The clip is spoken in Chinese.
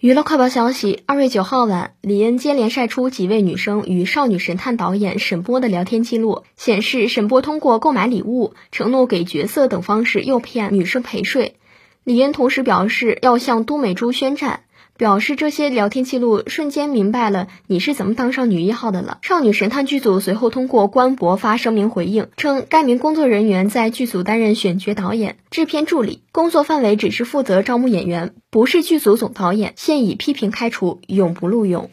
娱乐快报消息：二月九号晚，李恩接连晒出几位女生与少女神探导演沈波的聊天记录，显示沈波通过购买礼物、承诺给角色等方式诱骗女生陪睡。李恩同时表示要向都美竹宣战。表示这些聊天记录瞬间明白了你是怎么当上女一号的了。少女神探剧组随后通过官博发声明回应称，该名工作人员在剧组担任选角导演、制片助理，工作范围只是负责招募演员，不是剧组总导演，现已批评开除，永不录用。